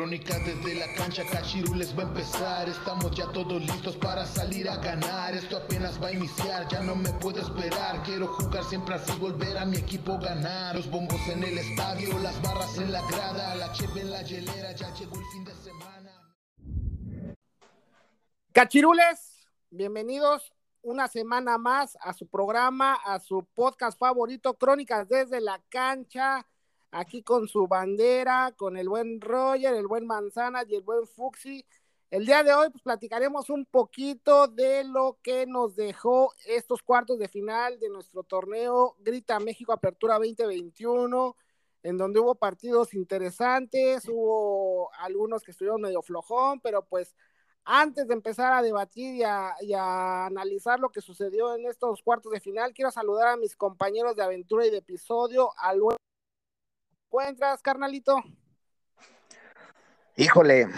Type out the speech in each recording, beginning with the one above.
Crónica desde la cancha, Cachirules va a empezar. Estamos ya todos listos para salir a ganar. Esto apenas va a iniciar, ya no me puedo esperar. Quiero jugar siempre así, volver a mi equipo ganar. Los bombos en el estadio, las barras en la grada, la cheve en la hielera, ya llegó el fin de semana. Cachirules, bienvenidos una semana más a su programa, a su podcast favorito, Crónicas desde la cancha, aquí con su bandera, con el buen Roger, el buen Manzana y el buen Fuxi. El día de hoy pues platicaremos un poquito de lo que nos dejó estos cuartos de final de nuestro torneo Grita México Apertura 2021, en donde hubo partidos interesantes, hubo algunos que estuvieron medio flojón, pero pues antes de empezar a debatir y a, analizar lo que sucedió en estos cuartos de final, quiero saludar a mis compañeros de aventura y de episodio. Al ¿Encuentras, carnalito? Híjole,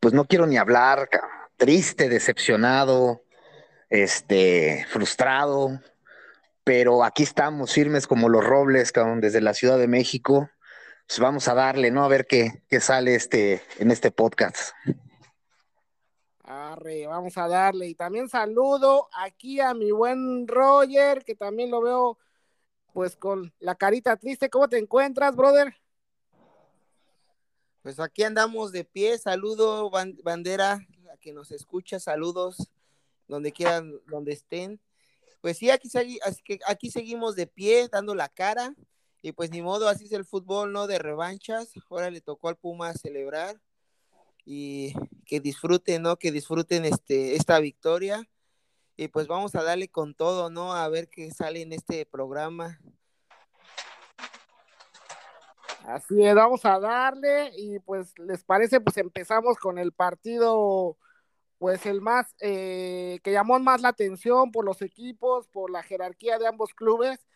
pues no quiero ni hablar, triste, decepcionado, este, frustrado, pero aquí estamos firmes como los robles, desde la Ciudad de México. Pues vamos a darle, ¿no? A ver qué, qué sale este, en este podcast. Arre, vamos a darle. Y también saludo aquí a mi buen Roger, que también lo veo pues con la carita triste. ¿Cómo te encuentras, brother? Pues aquí andamos de pie. Saludo, bandera, a que nos escucha. Saludos donde quieran, donde estén. Pues sí, aquí, aquí seguimos de pie, dando la cara. Y pues ni modo, así es el fútbol, ¿no? De revanchas. Ahora le tocó al Puma celebrar y que disfruten, ¿no? Que disfruten este, esta victoria. Y pues vamos a darle con todo, ¿no? A ver qué sale en este programa. Así es, vamos a darle y pues les parece, pues empezamos con el partido, pues el más, eh, que llamó más la atención por los equipos, por la jerarquía de ambos clubes,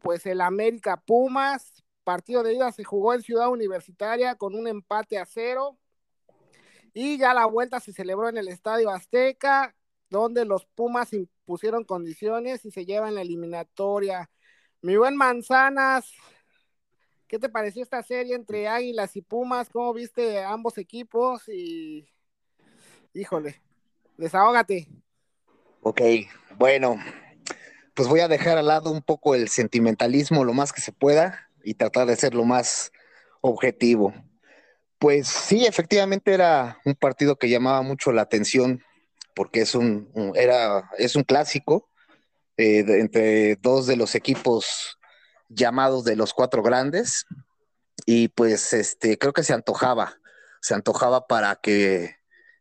pues el América Pumas, partido de ida se jugó en Ciudad Universitaria con un empate a cero y ya la vuelta se celebró en el Estadio Azteca, donde los Pumas impusieron condiciones y se llevan la eliminatoria. Mi buen Manzanas, ¿qué te pareció esta serie entre Águilas y Pumas? ¿Cómo viste ambos equipos? Y híjole, desahógate. Ok, bueno, pues voy a dejar al lado un poco el sentimentalismo lo más que se pueda y tratar de ser lo más objetivo. Pues sí, efectivamente era un partido que llamaba mucho la atención porque es un, era, es un clásico eh, entre dos de los equipos llamados de los cuatro grandes y pues este creo que se antojaba, se antojaba para que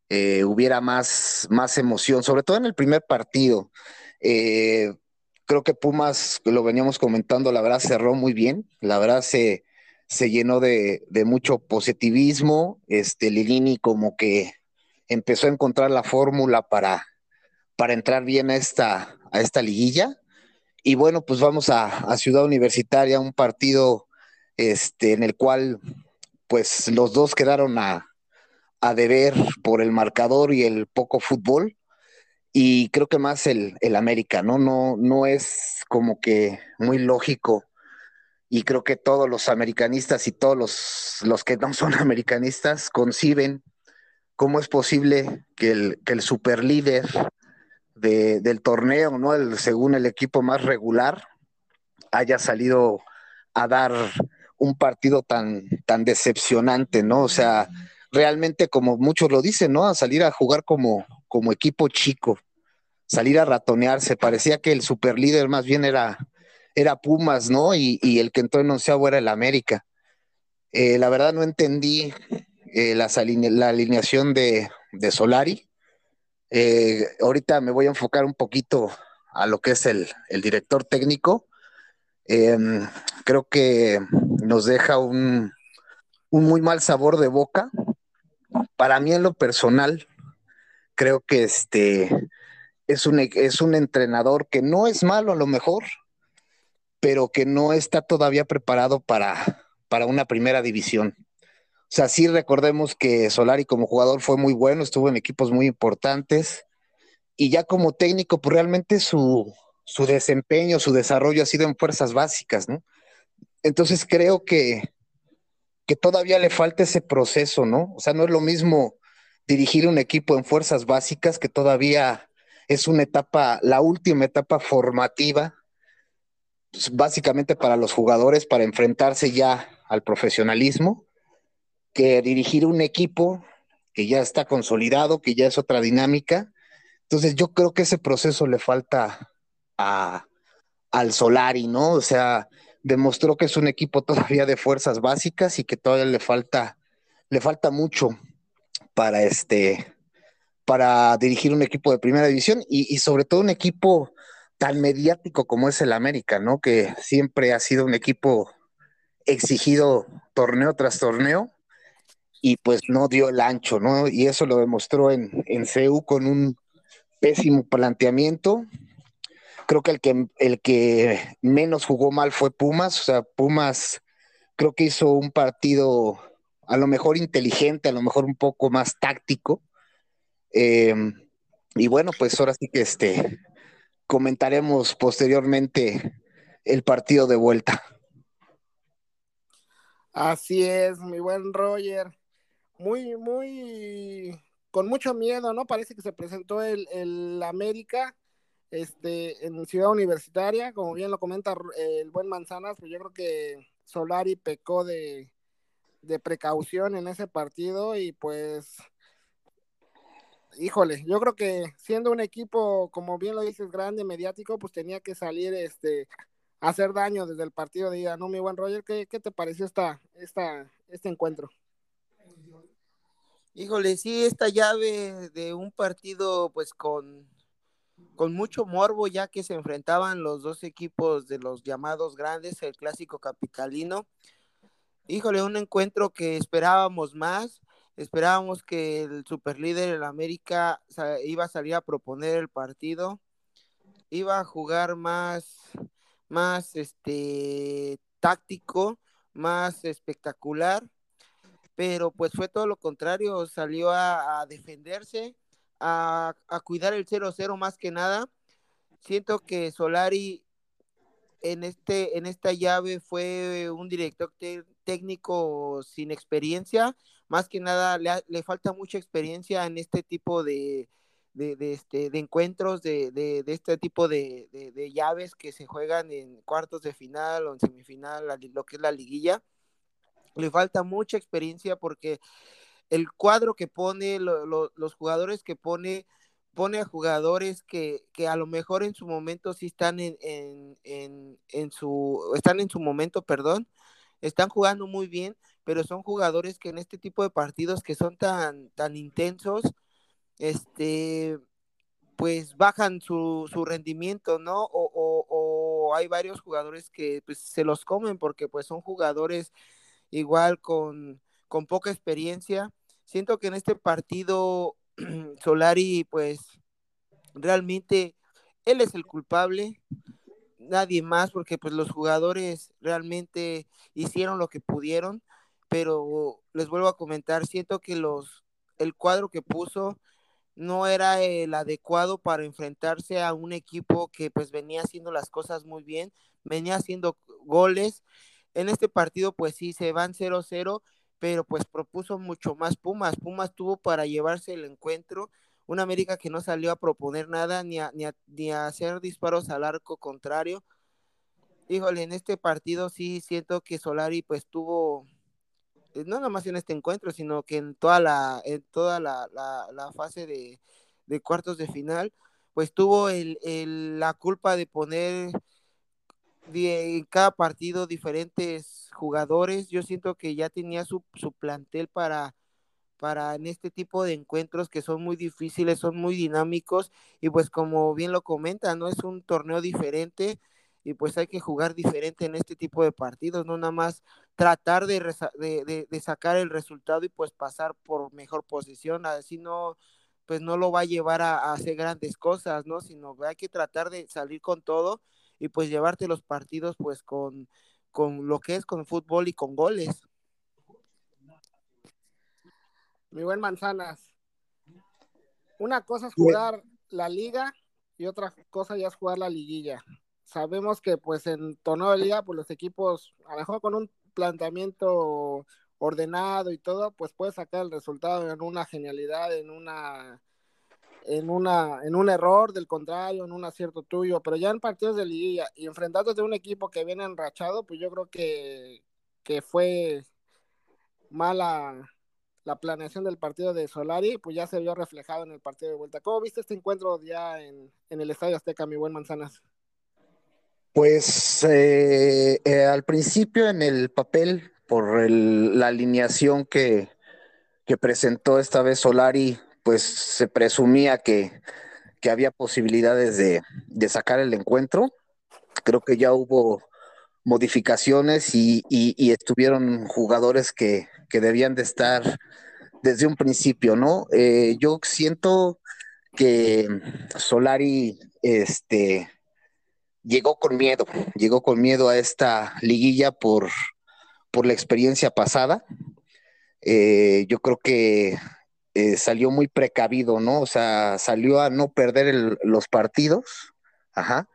eh, hubiera más, más emoción, sobre todo en el primer partido. Eh, creo que Pumas, lo veníamos comentando, la verdad cerró muy bien, la verdad se, se llenó de, mucho positivismo. Este Lilini como que empezó a encontrar la fórmula para, para entrar bien a esta, a esta liguilla. Y bueno, pues vamos a, Ciudad Universitaria, un partido este, en el cual pues los dos quedaron a, a deber por el marcador y el poco fútbol. Y creo que más el, el América, ¿no? No, no es como que muy lógico y creo que todos los americanistas y todos los, los que no son americanistas conciben cómo es posible que el, superlíder del torneo, ¿no? El, según el equipo más regular, haya salido a dar un partido tan, decepcionante, ¿no? O sea, realmente como muchos lo dicen, ¿no? A salir a jugar como, equipo chico, salir a ratonearse. Parecía que el superlíder más bien era, era Pumas, ¿no? Y, el que entró en onceavo era el América. Eh, la verdad no entendí eh, la alineación de, Solari. Eh, ahorita me voy a enfocar un poquito a lo que es el, director técnico. Em, creo que nos deja un, un muy mal sabor de boca. Para mí en lo personal, creo que este es un, es un entrenador que no es malo a lo mejor, pero que no está todavía preparado para, para una primera división. O sea, sí recordemos que Solari como jugador fue muy bueno, estuvo en equipos muy importantes y ya como técnico, pues realmente su, su desempeño, su desarrollo ha sido en fuerzas básicas, ¿no? Entonces creo que, que todavía le falta ese proceso, ¿no? O sea, no es lo mismo dirigir un equipo en fuerzas básicas que todavía es una etapa, la última etapa formativa, pues, básicamente para los jugadores, para enfrentarse ya al profesionalismo, que dirigir un equipo que ya está consolidado, que ya es otra dinámica. Entonces yo creo que ese proceso le falta a, al Solari, ¿no? O sea, demostró que es un equipo todavía de fuerzas básicas y que todavía le falta, le falta mucho para este, para dirigir un equipo de primera división y, y, sobre todo un equipo tan mediático como es el América, ¿no? Que siempre ha sido un equipo exigido torneo tras torneo y pues no dio el ancho, ¿no? Y eso lo demostró en, en CEU con un pésimo planteamiento, creo que el que el que menos jugó mal fue Pumas, o sea, Pumas creo que hizo un partido a lo mejor inteligente, a lo mejor un poco más táctico. Eh, y bueno, pues ahora sí que este comentaremos posteriormente el partido de vuelta. Así es, mi buen Roger. Muy, muy, con mucho miedo, ¿no? Parece que se presentó el, el América este, en Ciudad Universitaria, como bien lo comenta el buen Manzanas, pues yo creo que Solari pecó de, de precaución en ese partido y pues, híjole, yo creo que siendo un equipo, como bien lo dices, grande, mediático, pues tenía que salir este, a hacer daño desde el partido de ida, ¿no, mi buen Roger? ¿Qué, qué te pareció esta, esta, este encuentro? Híjole, sí, esta llave de un partido pues con con mucho morbo ya que se enfrentaban los dos equipos de los llamados grandes, el clásico capitalino. Híjole, un encuentro que esperábamos más, esperábamos que el superlíder en América iba a salir a proponer el partido, iba a jugar más, más este táctico, más espectacular, pero pues fue todo lo contrario, salió a, defenderse, a, cuidar el 0-0 más que nada. Siento que Solari en, este, en esta llave fue un director técnico sin experiencia. Más que nada le, falta mucha experiencia en este tipo de, de, este, de encuentros, de, de, este tipo de, llaves que se juegan en cuartos de final o en semifinal, lo que es la liguilla. Le falta mucha experiencia porque el cuadro que pone, los jugadores que pone, pone a jugadores que, que, a lo mejor en su momento sí están en, en, en, su, están en su momento, perdón, están jugando muy bien, pero son jugadores que en este tipo de partidos que son tan, tan intensos, este, pues bajan su, su rendimiento, ¿no? O, o, o, hay varios jugadores que pues, se los comen porque pues son jugadores igual con, con poca experiencia. Siento que en este partido Solari, pues realmente él es el culpable, nadie más, porque pues los jugadores realmente hicieron lo que pudieron, pero les vuelvo a comentar, siento que los el cuadro que puso no era el adecuado para enfrentarse a un equipo que pues venía haciendo las cosas muy bien, venía haciendo goles. En este partido pues sí se van 0-0 pero pues propuso mucho más Pumas. Pumas tuvo para llevarse el encuentro, una América que no salió a proponer nada ni a, ni a, hacer disparos al arco contrario. Híjole, en este partido sí siento que Solari pues tuvo, eh, no nada más en este encuentro, sino que en toda la, en toda la, la, fase de, de, cuartos de final, pues tuvo el, el, la culpa de poner en cada partido diferentes jugadores. Yo siento que ya tenía su, su plantel para, para en este tipo de encuentros que son muy difíciles, son muy dinámicos y pues como bien lo comenta, no es un torneo diferente y pues hay que jugar diferente en este tipo de partidos, no nada más tratar de, de, de, sacar el resultado y pues pasar por mejor posición, así no pues no lo va a llevar a, hacer grandes cosas, ¿no? Sino hay que tratar de salir con todo y pues llevarte los partidos pues con, con lo que es con fútbol y con goles. Mi buen Manzanas. Una cosa es jugar la liga y otra cosa ya es jugar la liguilla. Sabemos que pues en torneo de liga pues los equipos a lo mejor con un planteamiento ordenado y todo, pues puedes sacar el resultado en una genialidad, en una en una en un error del contrario, en un acierto tuyo, pero ya en partidos de liguilla y enfrentándote a un equipo que viene enrachado, pues yo creo que, que fue mala la planeación del partido de Solari, pues ya se vio reflejado en el partido de vuelta. ¿Cómo viste este encuentro ya en, en el Estadio Azteca, mi buen Manzanas? Pues eh, eh, al principio en el papel, por el, la alineación que, que, presentó esta vez Solari, pues se presumía que, que había posibilidades de, de, sacar el encuentro. Creo que ya hubo modificaciones y, y, estuvieron jugadores que, que, debían de estar desde un principio, ¿no? Eh, yo siento que Solari, este, llegó con miedo, llegó con miedo a esta liguilla por, por la experiencia pasada. Eh, yo creo que eh, salió muy precavido, ¿no? O sea, salió a no perder los partidos, ajá,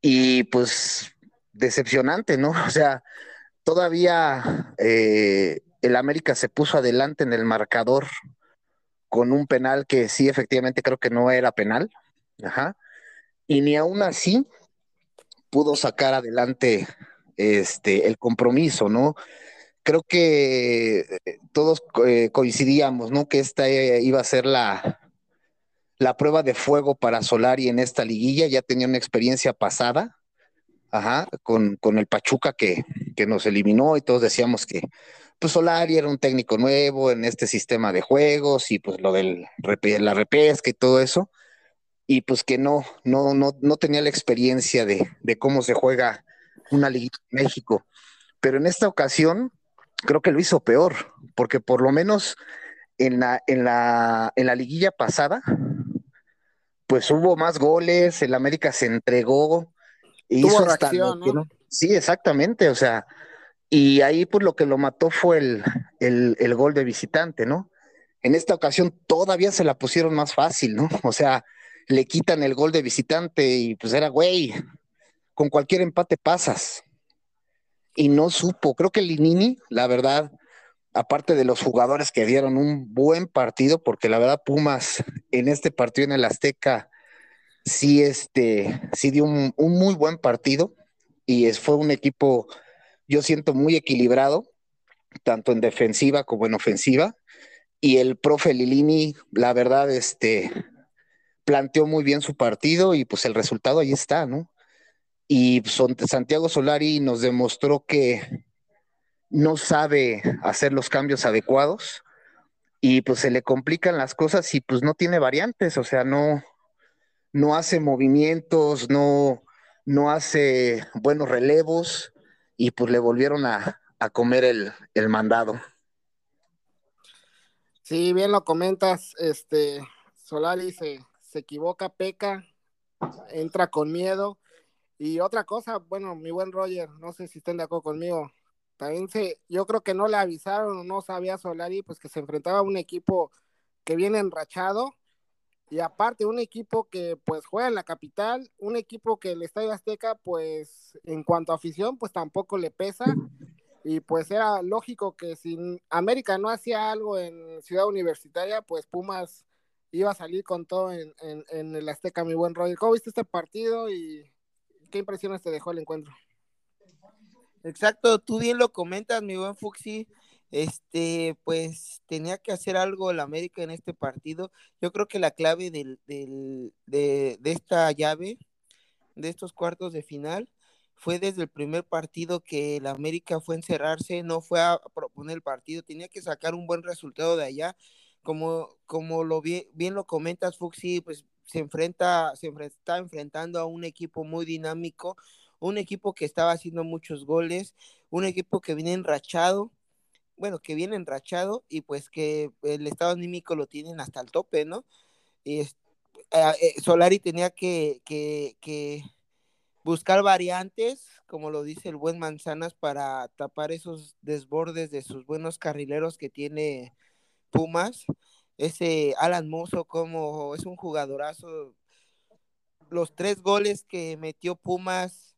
y pues decepcionante, ¿no? O sea, todavía eh, el América se puso adelante en el marcador con un penal que sí, efectivamente creo que no era penal, ajá, y ni aún así pudo sacar adelante este, el compromiso, ¿no? Creo que eh, todos eh, coincidíamos, ¿no? Que esta eh, iba a ser la, la prueba de fuego para Solari en esta liguilla, ya tenía una experiencia pasada, ajá, con, con el Pachuca que, que, nos eliminó y todos decíamos que pues Solari era un técnico nuevo en este sistema de juegos y pues lo de la repesca y todo eso, y pues que no, no, no, no tenía la experiencia de, de cómo se juega una Liga en México. Pero en esta ocasión creo que lo hizo peor, porque por lo menos en la, en la, en la liguilla pasada, pues hubo más goles, el América se entregó, hizo reacción, ¿no? ¿no? Sí, exactamente, o sea, y ahí pues lo que lo mató fue el, el, el gol de visitante, ¿no? En esta ocasión todavía se la pusieron más fácil, ¿no? O sea, le quitan el gol de visitante y pues era, güey, con cualquier empate pasas. Y no supo, creo que Linini, la verdad, aparte de los jugadores que dieron un buen partido, porque la verdad Pumas en este partido en el Azteca sí, este, sí dio un, muy buen partido y fue un equipo, yo siento, muy equilibrado, tanto en defensiva como en ofensiva. Y el profe Lilini, la verdad, este, planteó muy bien su partido y pues el resultado ahí está, ¿no? Y Santiago Solari nos demostró que no sabe hacer los cambios adecuados y pues se le complican las cosas y pues no tiene variantes, o sea, no, no hace movimientos, no, no hace buenos relevos y pues le volvieron a, a comer el, el mandado. Sí, bien lo comentas, este Solari se, se equivoca, peca, entra con miedo. Y otra cosa, bueno, mi buen Roger, no sé si estén de acuerdo conmigo, también se, yo creo que no le avisaron o no sabía Solari, pues que se enfrentaba a un equipo que viene enrachado y aparte un equipo que pues juega en la capital, un equipo que el Estadio Azteca pues en cuanto a afición pues tampoco le pesa y pues era lógico que si América no hacía algo en Ciudad Universitaria pues Pumas iba a salir con todo en, en, en, el Azteca, mi buen Roger. ¿Cómo viste este partido y qué impresiones te dejó el encuentro? Exacto, tú bien lo comentas, mi buen Fuxi. Este, pues tenía que hacer algo el América en este partido. Yo creo que la clave del, del, de, de esta llave, de estos cuartos de final, fue desde el primer partido que el América fue a encerrarse, no fue a proponer el partido, tenía que sacar un buen resultado de allá como, como lo bien, bien lo comentas, Fuxi, pues se enfrenta, se está enfrentando a un equipo muy dinámico, un equipo que estaba haciendo muchos goles, un equipo que viene enrachado, bueno, que viene enrachado y pues que el estado anímico lo tienen hasta el tope, ¿no? Y es, eh, Solari tenía que, que, que buscar variantes, como lo dice el buen Manzanas, para tapar esos desbordes de sus buenos carrileros que tiene Pumas, ese Alan Mozo como es un jugadorazo. Los tres goles que metió Pumas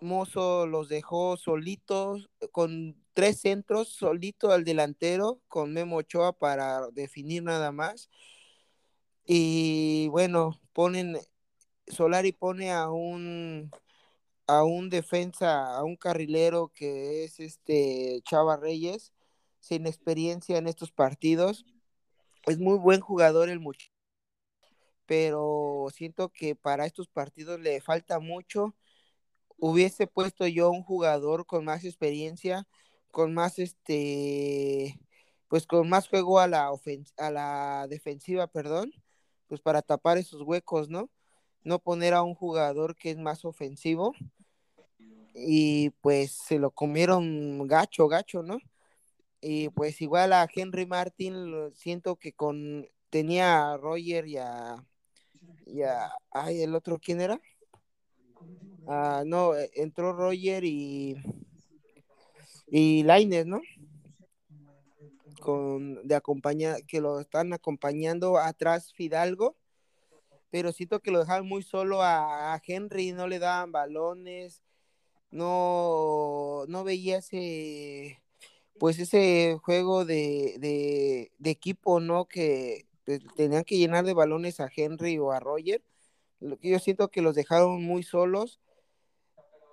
Mozo los dejó solitos, con tres centros, solito al delantero, con Memo Ochoa para definir nada más. Y bueno, ponen, Solari pone a un a un defensa, a un carrilero que es este Chava Reyes, sin experiencia en estos partidos. Es muy buen jugador el muchacho, pero siento que para estos partidos le falta mucho hubiese puesto yo un jugador con más experiencia, con más este, pues con más juego a la a la defensiva, perdón, pues para tapar esos huecos, ¿no? No poner a un jugador que es más ofensivo y pues se lo comieron gacho, gacho, ¿no? Y pues igual a Henry Martin siento que con tenía a Roger y a y a ay, el otro quién era? Ah, no, eh, entró Roger y, y Laines, ¿no? Con, de acompañar, que lo están acompañando atrás Fidalgo, pero siento que lo dejaban muy solo a, Henry, no le daban balones, no, no veía ese, pues ese juego de, de equipo, ¿no? Que pues, tenían que llenar de balones a Henry o a Roger. Yo siento que los dejaron muy solos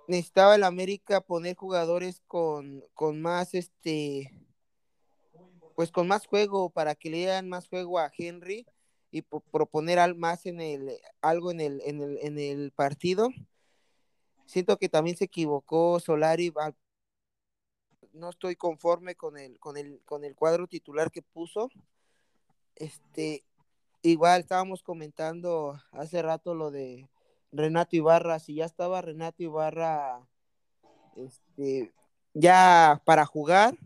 necesitaba el América poner jugadores con, con más este pues con más juego para que le dieran más juego a Henry y proponer al, más en el algo en el, en el, en el partido. Siento que también se equivocó Solari. No estoy conforme con el, con el, con el cuadro titular que puso. Este, igual estábamos comentando hace rato lo de Renato Ibarra, si ya estaba Renato Ibarra este, ya para jugar.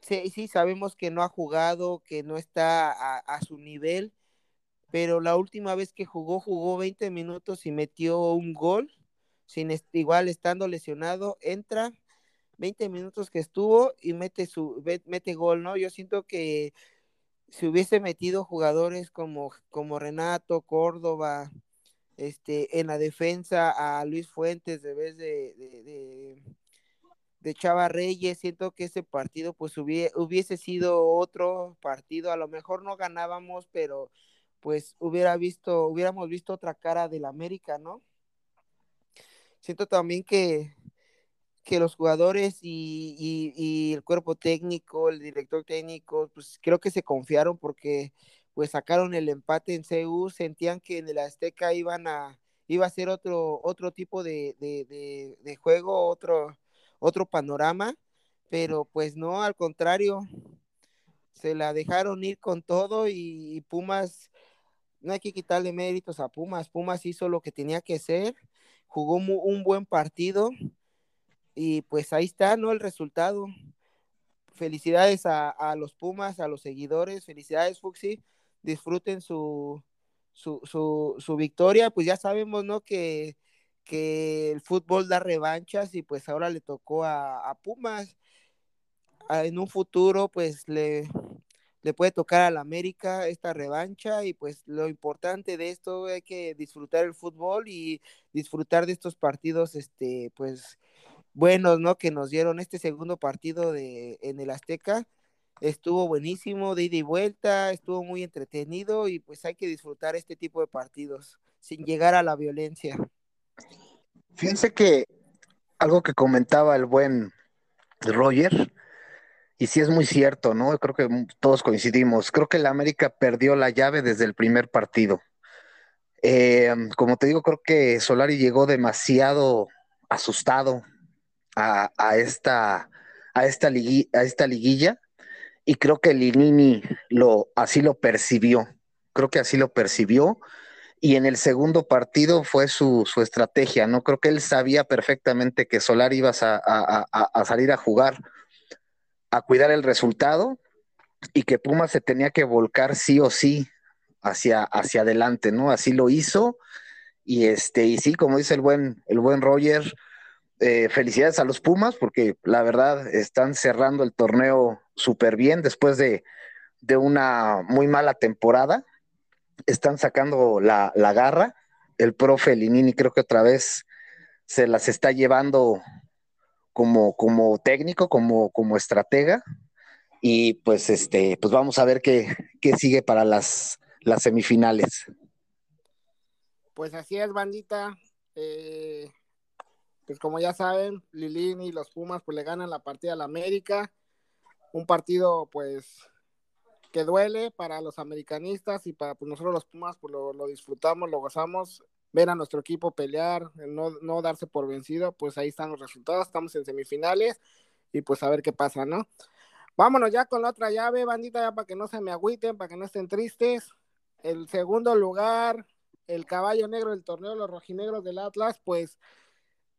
Sí, sí, sabemos que no ha jugado, que no está a, su nivel, pero la última vez que jugó, jugó 20 minutos y metió un gol, sin igual estando lesionado, entra 20 minutos que estuvo y mete su mete gol, ¿no? Yo siento que si hubiese metido jugadores como, como Renato, Córdoba, este, en la defensa a Luis Fuentes de vez de, de, Chava Reyes, siento que ese partido pues hubiese, sido otro partido, a lo mejor no ganábamos, pero pues hubiera visto, hubiéramos visto otra cara del América, ¿no? Siento también que, que los jugadores y, y, el cuerpo técnico, el director técnico, pues creo que se confiaron porque pues sacaron el empate en CU, sentían que en el Azteca iban a, iba a ser otro, otro tipo de, juego, otro, otro panorama, pero pues no, al contrario, se la dejaron ir con todo y, Pumas, no hay que quitarle méritos a Pumas, Pumas hizo lo que tenía que hacer, jugó un buen partido y pues ahí está, ¿no? El resultado. Felicidades a, a los Pumas, a los seguidores, felicidades Fuxi, disfruten su, su, su, victoria, pues ya sabemos, ¿no? Que, que el fútbol da revanchas y pues ahora le tocó a, Pumas. en un futuro, pues le, le puede tocar a la América esta revancha y pues lo importante de esto hay que disfrutar el fútbol y disfrutar de estos partidos, este, pues buenos, ¿no? Que nos dieron este segundo partido de, en el Azteca estuvo buenísimo de ida y vuelta, estuvo muy entretenido y pues hay que disfrutar este tipo de partidos sin llegar a la violencia. Fíjense que algo que comentaba el buen Roger, y sí es muy cierto, ¿no? Creo que todos coincidimos. Creo que el América perdió la llave desde el primer partido. Eh, como te digo, creo que Solari llegó demasiado asustado a, esta, a, esta, a esta liguilla y creo que Linini lo, así lo percibió, creo que así lo percibió y en el segundo partido fue su, estrategia, ¿no? Creo que él sabía perfectamente que Solar iba a, salir a jugar, a cuidar el resultado y que Puma se tenía que volcar sí o sí hacia, hacia adelante, ¿no? Así lo hizo y este, y sí, como dice el buen, el buen Roger, eh, felicidades a los Pumas porque la verdad están cerrando el torneo súper bien después de, una muy mala temporada. Están sacando la, garra. El profe Linini creo que otra vez se las está llevando como, como técnico, como, como estratega. Y pues este, pues vamos a ver qué, qué sigue para las, las semifinales. Pues así es, bandita. Eh, pues como ya saben, Lilín y los Pumas pues le ganan la partida a la América. Un partido pues que duele para los americanistas y para pues, nosotros los Pumas pues lo, lo disfrutamos, lo gozamos ver a nuestro equipo pelear, no, no darse por vencido, pues ahí están los resultados, estamos en semifinales y pues a ver qué pasa, ¿no? Vámonos ya con la otra llave, bandita, ya para que no se me agüiten, para que no estén tristes. El segundo lugar, el caballo negro del torneo, los rojinegros del Atlas, pues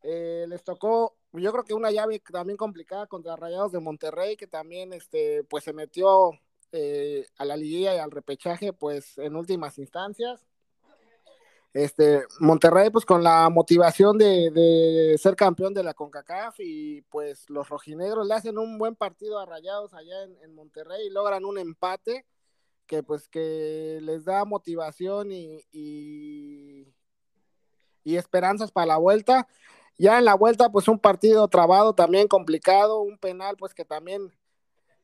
eh, les tocó, yo creo que una llave también complicada contra Rayados de Monterrey, que también este, pues se metió eh, a la liguilla y al repechaje, pues en últimas instancias. Este, Monterrey, pues con la motivación de, ser campeón de la CONCACAF y pues los rojinegros le hacen un buen partido a Rayados allá en, Monterrey y logran un empate que pues que les da motivación y, y, esperanzas para la vuelta. Ya en la vuelta, pues un partido trabado también complicado, un penal pues que también,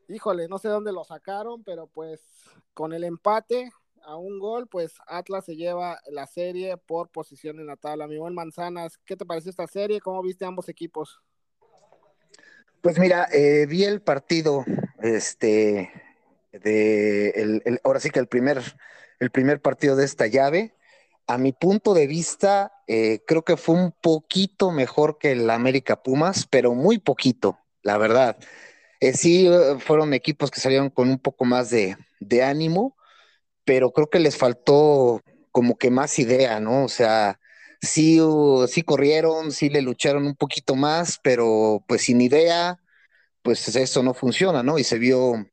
híjole, no sé dónde lo sacaron, pero pues con el empate a un gol, pues Atlas se lleva la serie por posición en la tabla. Mi buen Manzanas, ¿qué te pareció esta serie? ¿Cómo viste ambos equipos? Pues mira, eh, vi el partido, este, de, el, ahora sí que el primer, el primer partido de esta llave. A mi punto de vista, eh, creo que fue un poquito mejor que el América Pumas, pero muy poquito, la verdad. Eh, sí, fueron equipos que salieron con un poco más de, ánimo pero creo que les faltó como que más idea, ¿no? O sea, sí, sí corrieron, sí le lucharon un poquito más, pero pues sin idea, pues eso no funciona, ¿no? Y se vio,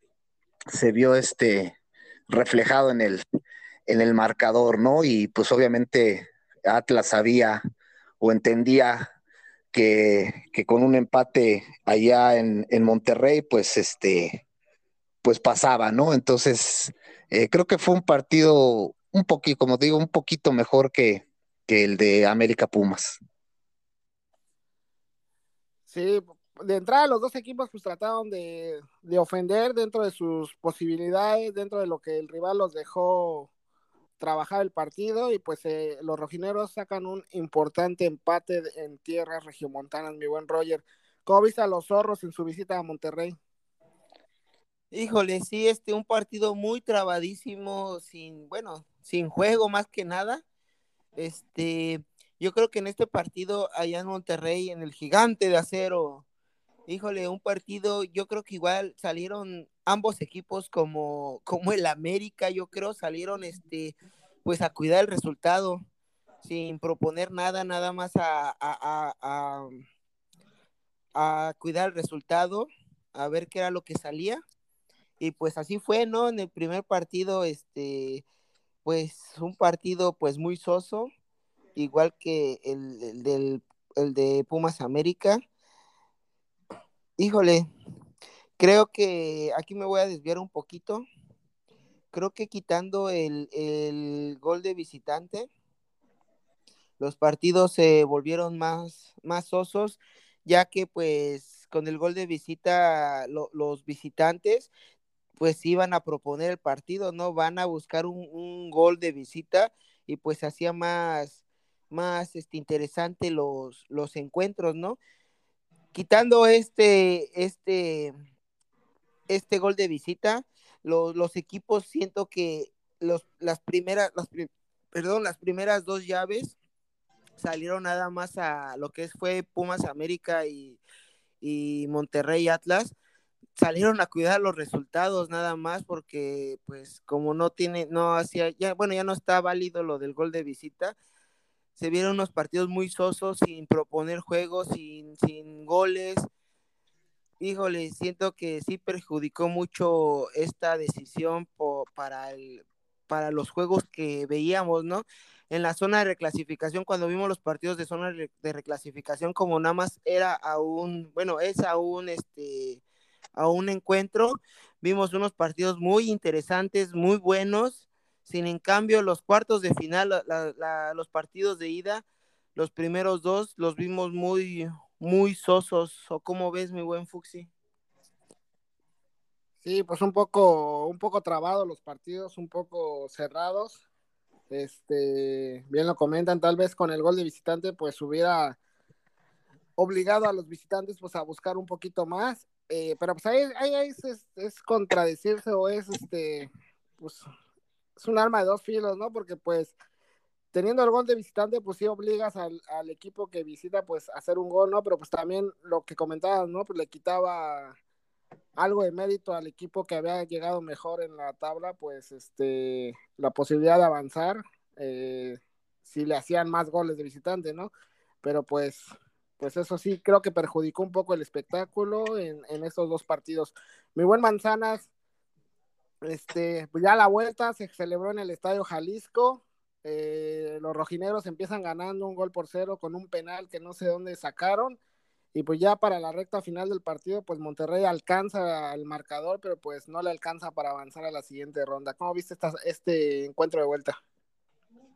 se vio este reflejado en el, en el marcador, ¿no? Y pues obviamente Atlas sabía o entendía que, con un empate allá en, Monterrey, pues este, pues pasaba, ¿no? Entonces, eh, creo que fue un partido un poquito, como digo, un poquito mejor que, el de América Pumas. Sí, de entrada los dos equipos pues trataron de, ofender dentro de sus posibilidades, dentro de lo que el rival los dejó trabajar el partido y pues eh, los rojineros sacan un importante empate en tierras regiomontanas, mi buen Roger. ¿Cómo viste a los zorros en su visita a Monterrey? Híjole, sí, este, un partido muy trabadísimo, sin, bueno, sin juego más que nada. Este, yo creo que en este partido allá en Monterrey, en el gigante de acero, híjole, un partido, yo creo que igual salieron ambos equipos como, como el América, yo creo, salieron este, pues a cuidar el resultado, sin proponer nada, nada más a, a, a, a cuidar el resultado, a ver qué era lo que salía y pues así fue, ¿no? En el primer partido, este, pues un partido pues muy soso, igual que el, del, el de Pumas América. Híjole, creo que aquí me voy a desviar un poquito. Creo que quitando el, el gol de visitante, los partidos se volvieron más, más sosos, ya que pues con el gol de visita los visitantes pues iban a proponer el partido, ¿no? Van a buscar un, gol de visita y pues hacía más, más este, interesante los, los encuentros, ¿no? Quitando este, este, este gol de visita, los equipos siento que los, las primeras, las, perdón, las primeras dos llaves salieron nada más a lo que fue Pumas América y, y Monterrey Atlas salieron a cuidar los resultados nada más porque pues como no tiene, no hacía, ya, bueno, ya no está válido lo del gol de visita, se vieron unos partidos muy sosos sin proponer juegos, sin, sin goles. Híjole, siento que sí perjudicó mucho esta decisión para, el, para los juegos que veíamos, ¿no? En la zona de reclasificación, cuando vimos los partidos de zona de reclasificación, como nada más era aún, bueno, es aún este a un encuentro. Vimos unos partidos muy interesantes, muy buenos. Sin en cambio, los cuartos de final, los partidos de ida, los primeros dos los vimos muy, muy sosos. ¿O cómo ves, mi buen Fuxi? Sí, pues un poco, un poco trabado los partidos, un poco cerrados. Este, bien lo comentan, tal vez con el gol de visitante, pues hubiera obligado a los visitantes pues a buscar un poquito más. Eh, pero pues ahí, ahí, es, es, contradecirse o es este, pues es un arma de dos filos, ¿no? Porque pues teniendo el gol de visitante, pues sí obligas al, al, equipo que visita pues a hacer un gol, ¿no? Pero pues también lo que comentabas, ¿no? Pues le quitaba algo de mérito al equipo que había llegado mejor en la tabla, pues este, la posibilidad de avanzar, eh, si le hacían más goles de visitante, ¿no? Pero pues, pues eso sí, creo que perjudicó un poco el espectáculo en, en estos dos partidos. Mi buen Manzanas, este, pues ya la vuelta se celebró en el Estadio Jalisco, eh, los rojineros empiezan ganando un gol por cero con un penal que no sé dónde sacaron y pues ya para la recta final del partido, pues Monterrey alcanza el marcador, pero pues no le alcanza para avanzar a la siguiente ronda. ¿Cómo viste este encuentro de vuelta?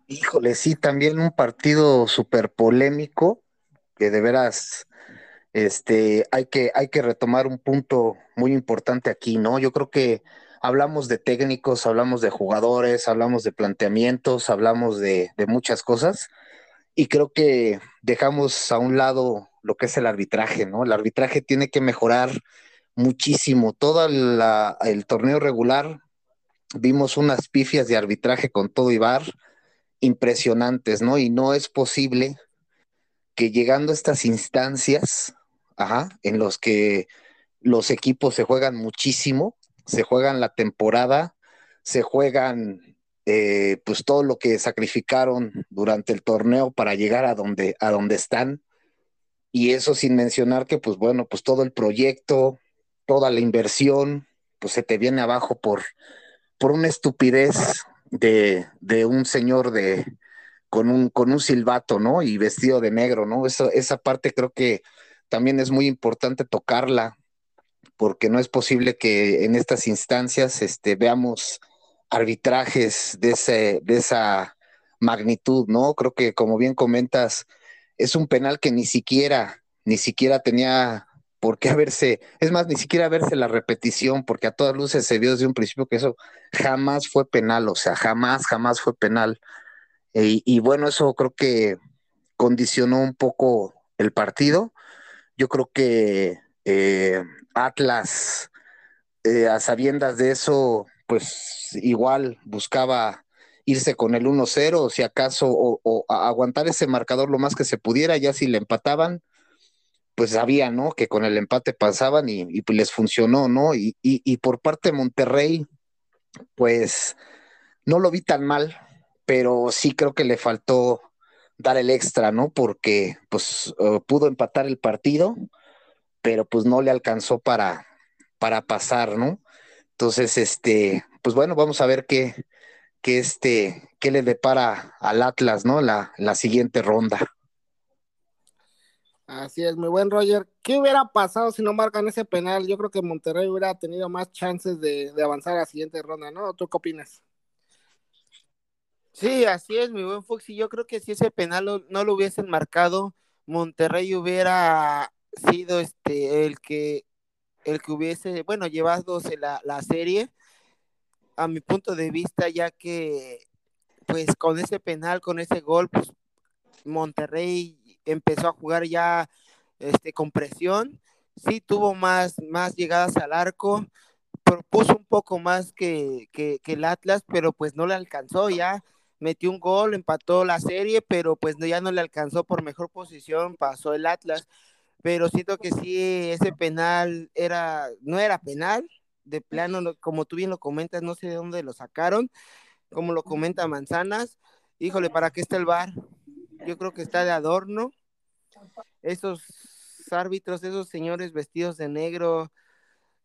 Híjole, sí, también un partido súper polémico, que de veras este, hay, que, hay que retomar un punto muy importante aquí, ¿no? Yo creo que hablamos de técnicos, hablamos de jugadores, hablamos de planteamientos, hablamos de, muchas cosas, y creo que dejamos a un lado lo que es el arbitraje, ¿no? El arbitraje tiene que mejorar muchísimo. Todo el torneo regular vimos unas pifias de arbitraje con todo Ibar impresionantes, ¿no? Y no es posible que llegando a estas instancias, ajá, en los que los equipos se juegan muchísimo, se juegan la temporada, se juegan eh, pues todo lo que sacrificaron durante el torneo para llegar a donde, a donde están, y eso sin mencionar que, pues bueno, pues todo el proyecto, toda la inversión, pues se te viene abajo por, por una estupidez de, de un señor de, con un, con un silbato, ¿no? Y vestido de negro, ¿no? Eso, esa parte creo que también es muy importante tocarla, porque no es posible que en estas instancias este, veamos arbitrajes de, de esa magnitud, ¿no? Creo que como bien comentas, es un penal que ni siquiera, ni siquiera tenía por qué haberse, es más, ni siquiera verse la repetición, porque a todas luces se vio desde un principio que eso jamás fue penal, o sea, jamás, jamás fue penal. Y bueno, eso creo que condicionó un poco el partido. Yo creo que eh, Atlas, eh, a sabiendas de eso, pues igual buscaba irse con el 1-0, si acaso, o, aguantar ese marcador lo más que se pudiera, ya si le empataban, pues sabían, ¿no? Que con el empate pasaban y, pues les funcionó, ¿no? Y, y, por parte de Monterrey, pues no lo vi tan mal, pero sí creo que le faltó dar el extra, ¿no? Porque pues eh, pudo empatar el partido, pero pues no le alcanzó para, para pasar, ¿no? Entonces, este, pues bueno, vamos a ver qué, que este, que le depara al Atlas, ¿no? La, la siguiente ronda. Así es, muy buen Roger. ¿Qué hubiera pasado si no marcan ese penal? Yo creo que Monterrey hubiera tenido más chances de, avanzar a la siguiente ronda, ¿no? ¿Tú qué opinas? Sí, así es, mi buen Foxy. Yo creo que si ese penal no lo hubiesen marcado, Monterrey hubiera sido este el que el que hubiese, bueno, llevado la, la serie a mi punto de vista, ya que pues con ese penal, con ese gol, pues Monterrey empezó a jugar ya este, con presión, sí tuvo más, más llegadas al arco, propuso un poco más que, que, el Atlas, pero pues no le alcanzó ya, metió un gol, empató la serie, pero pues ya no le alcanzó por mejor posición, pasó el Atlas, pero siento que sí, ese penal era, no era penal, de plano, como tú bien lo comentas, no sé de dónde lo sacaron, como lo comenta Manzanas, híjole, ¿para qué está el bar? Yo creo que está de adorno. Esos árbitros, esos señores vestidos de negro,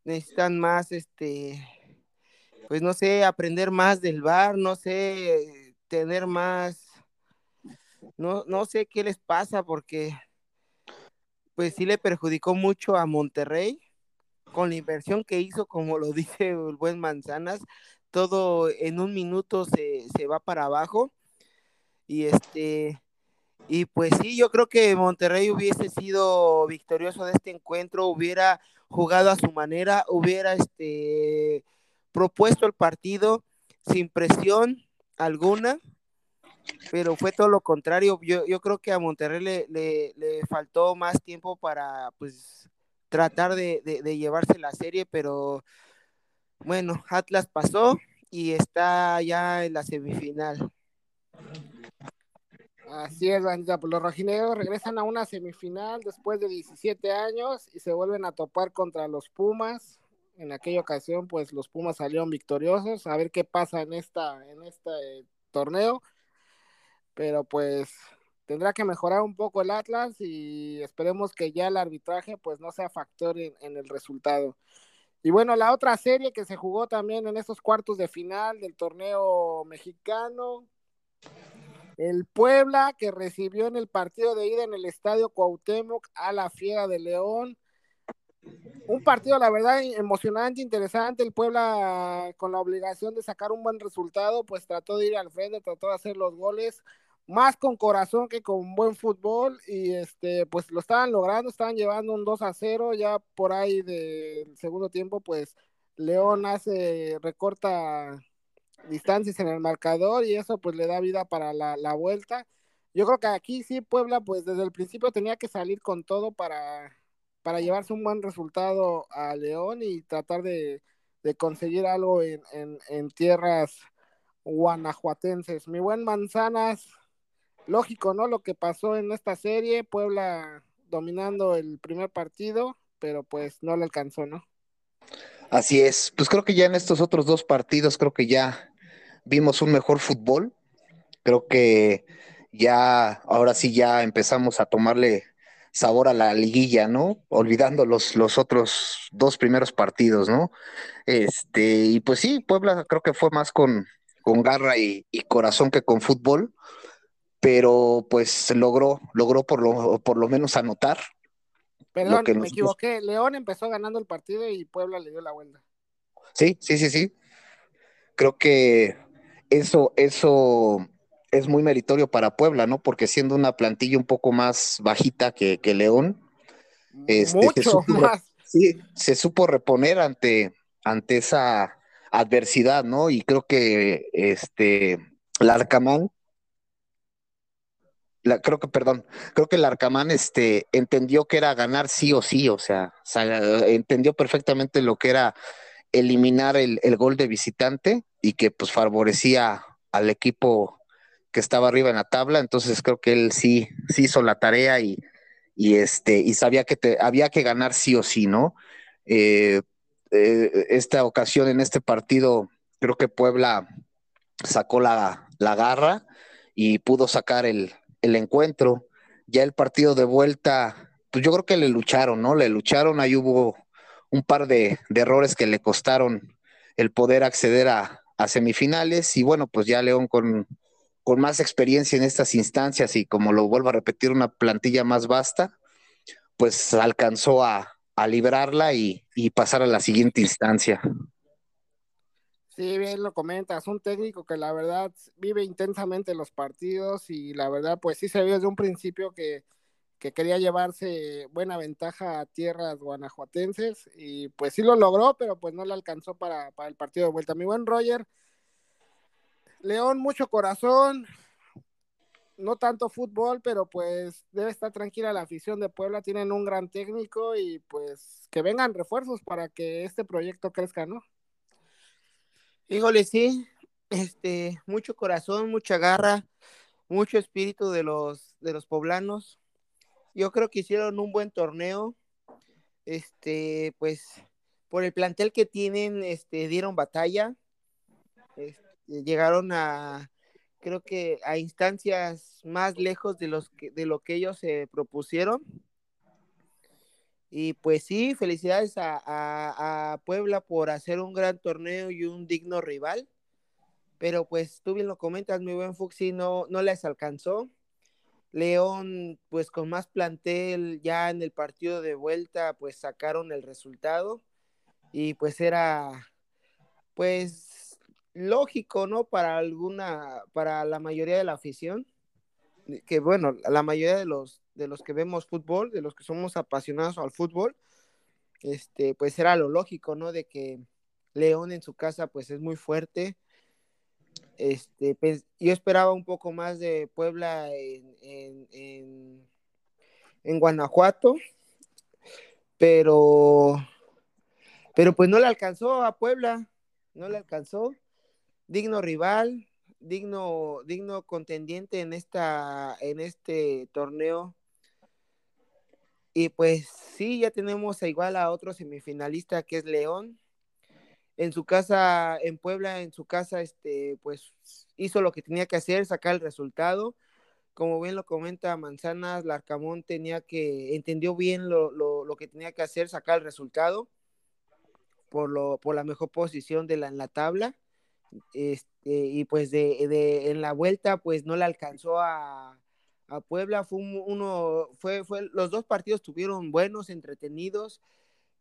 necesitan más, este, pues no sé, aprender más del bar, no sé, tener más, no, no sé qué les pasa porque pues sí le perjudicó mucho a Monterrey con la inversión que hizo, como lo dice el buen Manzanas, todo en un minuto se, va para abajo. Y este, Y pues sí, yo creo que Monterrey hubiese sido victorioso de este encuentro, hubiera jugado a su manera, hubiera este, propuesto el partido sin presión alguna, pero fue todo lo contrario. Yo, yo creo que a Monterrey le, le, le faltó más tiempo para pues tratar de, de, llevarse la serie, pero bueno, Atlas pasó y está ya en la semifinal. Así es, bandita. Pues los rojinegros regresan a una semifinal después de 17 años y se vuelven a topar contra los Pumas. En aquella ocasión, pues los Pumas salieron victoriosos. A ver qué pasa en esta, en este torneo. Pero pues tendrá que mejorar un poco el Atlas y esperemos que ya el arbitraje pues no sea factor en, el resultado. Y bueno, la otra serie que se jugó también en estos cuartos de final del torneo mexicano, el Puebla que recibió en el partido de ida en el estadio Cuauhtémoc a la Fiera de León. Un partido, la verdad, emocionante, interesante. El Puebla con la obligación de sacar un buen resultado, pues trató de ir al frente, trató de hacer los goles más con corazón que con buen fútbol y este pues lo estaban logrando, estaban llevando un 2 a 0 ya por ahí del segundo tiempo pues León hace recorta distancias en el marcador y eso pues le da vida para la, la, vuelta. Yo creo que aquí sí Puebla pues desde el principio tenía que salir con todo para, para llevarse un buen resultado a León y tratar de, de conseguir algo en, en, en, tierras guanajuatenses. Mi buen Manzanas, lógico, ¿no? Lo que pasó en esta serie, Puebla dominando el primer partido, pero pues no le alcanzó, ¿no? Así es, pues creo que ya en estos otros dos partidos creo que ya vimos un mejor fútbol. Creo que ya, ahora sí ya empezamos a tomarle sabor a la liguilla, ¿no? Olvidando los, los otros dos primeros partidos, ¿no? Este, y pues sí, Puebla creo que fue más con, con garra y, y corazón que con fútbol, pero pues logró, logró por lo, por lo menos anotar. Perdón, me nos... equivoqué. León empezó ganando el partido y Puebla le dio la vuelta. Sí, sí, sí, sí. Creo que eso, eso es muy meritorio para Puebla, ¿no? Porque siendo una plantilla un poco más bajita que, que León, este, Mucho se supo, más. Sí, se supo reponer ante, ante esa adversidad, ¿no? Y creo que este Larcamán, creo que, perdón, creo que el Arcamán este, entendió que era ganar sí o sí, o sea, o sea entendió perfectamente lo que era eliminar el, el, gol de visitante y que pues favorecía al equipo que estaba arriba en la tabla, entonces creo que él sí, sí hizo la tarea y, y este, y sabía que te, había que ganar sí o sí, ¿no? Eh, eh, esta ocasión en este partido, creo que Puebla sacó la, la garra y pudo sacar el, el encuentro. Ya el partido de vuelta, pues yo creo que le lucharon, ¿no? Le lucharon, ahí hubo un par de, errores que le costaron el poder acceder a, a, semifinales y bueno, pues ya León con, con más experiencia en estas instancias y como lo vuelvo a repetir, una plantilla más vasta, pues alcanzó a, a librarla y, y pasar a la siguiente instancia. Sí, bien lo comentas, un técnico que la verdad vive intensamente los partidos y la verdad pues sí se vio desde un principio que, que quería llevarse buena ventaja a tierras guanajuatenses y pues sí lo logró, pero pues no le alcanzó para, para el partido de vuelta. Mi buen Roger, León, mucho corazón, no tanto fútbol, pero pues debe estar tranquila la afición de Puebla, tienen un gran técnico y pues que vengan refuerzos para que este proyecto crezca, ¿no? Híjole, sí, este, mucho corazón, mucha garra, mucho espíritu de los, de los poblanos. Yo creo que hicieron un buen torneo. Este, pues, por el plantel que tienen, este, dieron batalla. Este, llegaron a, creo que a instancias más lejos de los que, de lo que ellos se propusieron. Y pues sí, felicidades a, a, Puebla por hacer un gran torneo y un digno rival. Pero pues tú bien lo comentas, mi buen Fuxi, no, no les alcanzó. León, pues con más plantel ya en el partido de vuelta, pues sacaron el resultado. Y pues era, pues lógico, ¿no? Para alguna, para la mayoría de la afición. que bueno, la mayoría de los, de los que vemos fútbol, de los que somos apasionados al fútbol, este, pues era lo lógico, ¿no? De que León en su casa, pues es muy fuerte. Este, pues, yo esperaba un poco más de Puebla en, en, en Guanajuato, pero, pero pues no le alcanzó a Puebla, no le alcanzó. Digno rival, digno, digno contendiente en esta, en este torneo. Y pues sí, ya tenemos igual a otro semifinalista que es León. En su casa, en Puebla, en su casa, este, pues hizo lo que tenía que hacer, sacar el resultado. Como bien lo comenta Manzanas, Larcamón tenía que, entendió bien lo, lo, que tenía que hacer, sacar el resultado por, lo, por la mejor posición de la, en la tabla. Este, y pues de, de, en la vuelta pues no le alcanzó a, a Puebla, fue uno, fue, fue, los dos partidos tuvieron buenos, entretenidos,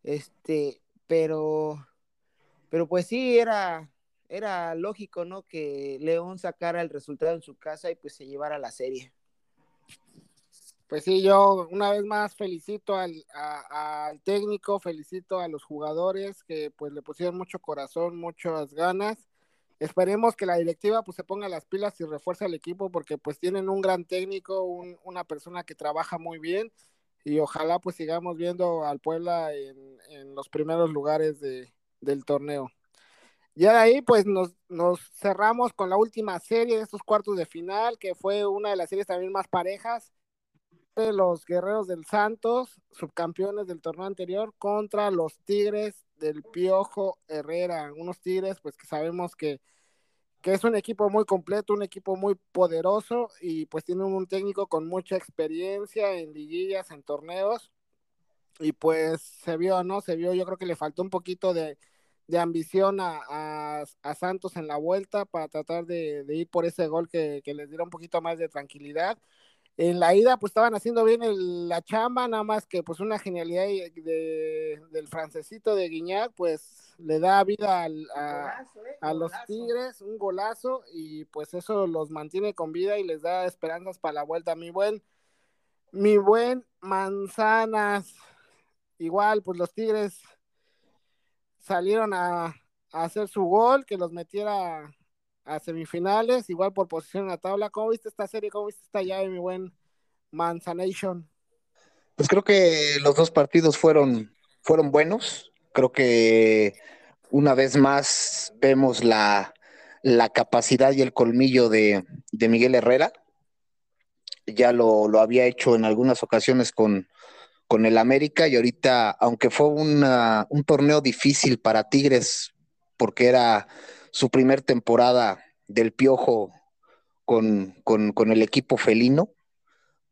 este, pero, pero pues sí, era, era lógico, ¿no? Que León sacara el resultado en su casa y pues se llevara la serie. Pues sí, yo una vez más felicito al, al técnico, felicito a los jugadores que pues le pusieron mucho corazón, muchas ganas Esperemos que la directiva pues se ponga las pilas y refuerce al equipo porque pues tienen un gran técnico, una persona que trabaja muy bien y ojalá pues sigamos viendo al Puebla en, los primeros lugares de, del torneo. Ya de ahí pues nos, nos cerramos con la última serie de estos cuartos de final que fue una de las series también más parejas de los Guerreros del Santos, subcampeones del torneo anterior, contra los Tigres del Piojo Herrera, unos Tigres pues que sabemos que, que es un equipo muy completo, un equipo muy poderoso y pues tiene un técnico con mucha experiencia en liguillas, en torneos y pues se vio, ¿no? Se vio, yo creo que le faltó un poquito de, de ambición a, a, Santos en la vuelta para tratar de, de ir por ese gol que, que les diera un poquito más de tranquilidad en la ida, pues estaban haciendo bien la chamba, nada más que pues una genialidad de, del francesito de Guiñac, pues le da vida eh, a, los Tigres, un golazo, y pues eso los mantiene con vida y les da esperanzas para la vuelta. Mi buen, mi buen Manzanas, igual, pues los Tigres salieron a, a hacer su gol, que los metiera a semifinales, igual por posición en la tabla. ¿Cómo viste esta serie? ¿Cómo viste esta llave, mi buen Manzanation? Pues creo que los dos partidos fueron, fueron buenos. Creo que una vez más vemos la, la capacidad y el colmillo de, de Miguel Herrera. Ya lo, lo, había hecho en algunas ocasiones con, con el América y ahorita, aunque fue una, un torneo difícil para Tigres, porque era su primer temporada del Piojo con, el equipo felino,